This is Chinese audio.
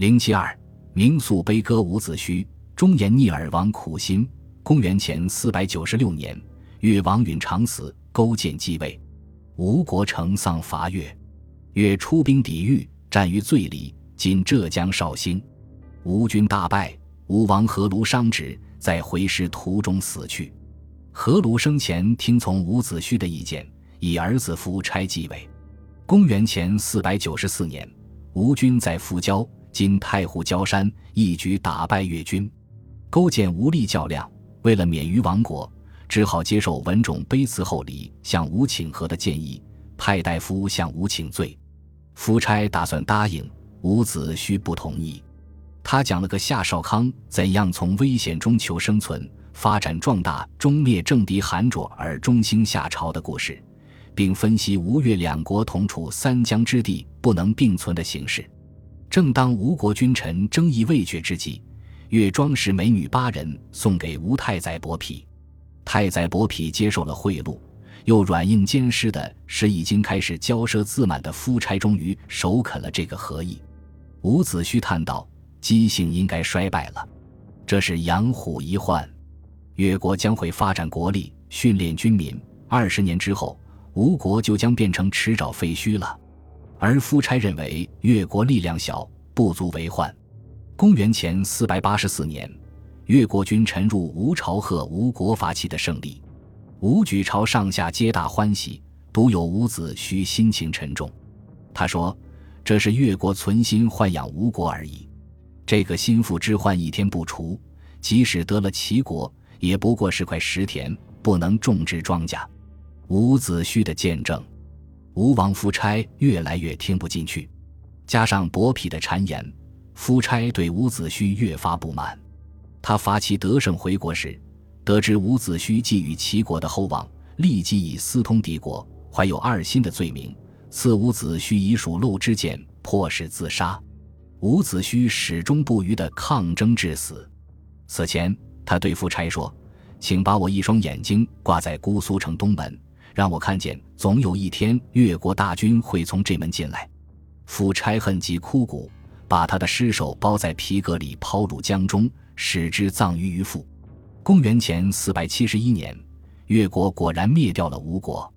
零七二，明肃悲歌伍子胥，忠言逆耳亡苦心。公元前四百九十六年，越王允长死，勾践继位，吴国成丧伐越，越出兵抵御，战于醉里（今浙江绍兴），吴军大败，吴王阖庐伤止，在回师途中死去。阖庐生前听从伍子胥的意见，以儿子夫差继位。公元前四百九十四年，吴军在富交（今太湖焦山）一举打败越军，勾践无力较量，为了免于亡国，只好接受文种卑辞厚礼向吴请和的建议，派大夫向吴请罪。夫差打算答应，伍子胥不同意。他讲了个夏少康怎样从危险中求生存。发展壮大，终灭政敌韩卓而中兴夏朝的故事，并分析吴越两国同处三江之地不能并存的形势。正当吴国君臣争议未决之际，越庄氏美女八人送给吴太宰伯嚭，太宰伯嚭接受了贿赂，又软硬兼施的使已经开始骄奢自满的夫差终于首肯了这个合议。伍子胥叹道：“姬姓应该衰败了，这是养虎一患。”越国将会发展国力，训练军民。二十年之后，吴国就将变成池沼废墟了。而夫差认为越国力量小，不足为患。公元前四百八十四年，越国军沉入吴朝，贺吴国发起的胜利。吴举朝上下皆大欢喜，独有伍子胥心情沉重。他说：“这是越国存心豢养吴国而已。这个心腹之患一天不除，即使得了齐国。”也不过是块石田，不能种植庄稼。伍子胥的见证，吴王夫差越来越听不进去，加上伯嚭的谗言，夫差对伍子胥越发不满。他伐齐得胜回国时，得知伍子胥觊觎齐国的厚望，立即以私通敌国、怀有二心的罪名，赐伍子胥以属漏之剑，迫使自杀。伍子胥始终不渝的抗争至死。死前。他对夫差说：“请把我一双眼睛挂在姑苏城东门，让我看见总有一天越国大军会从这门进来。”夫差恨极枯骨，把他的尸首包在皮革里抛入江中，使之葬于鱼腹。公元前四百七十一年，越国果然灭掉了吴国。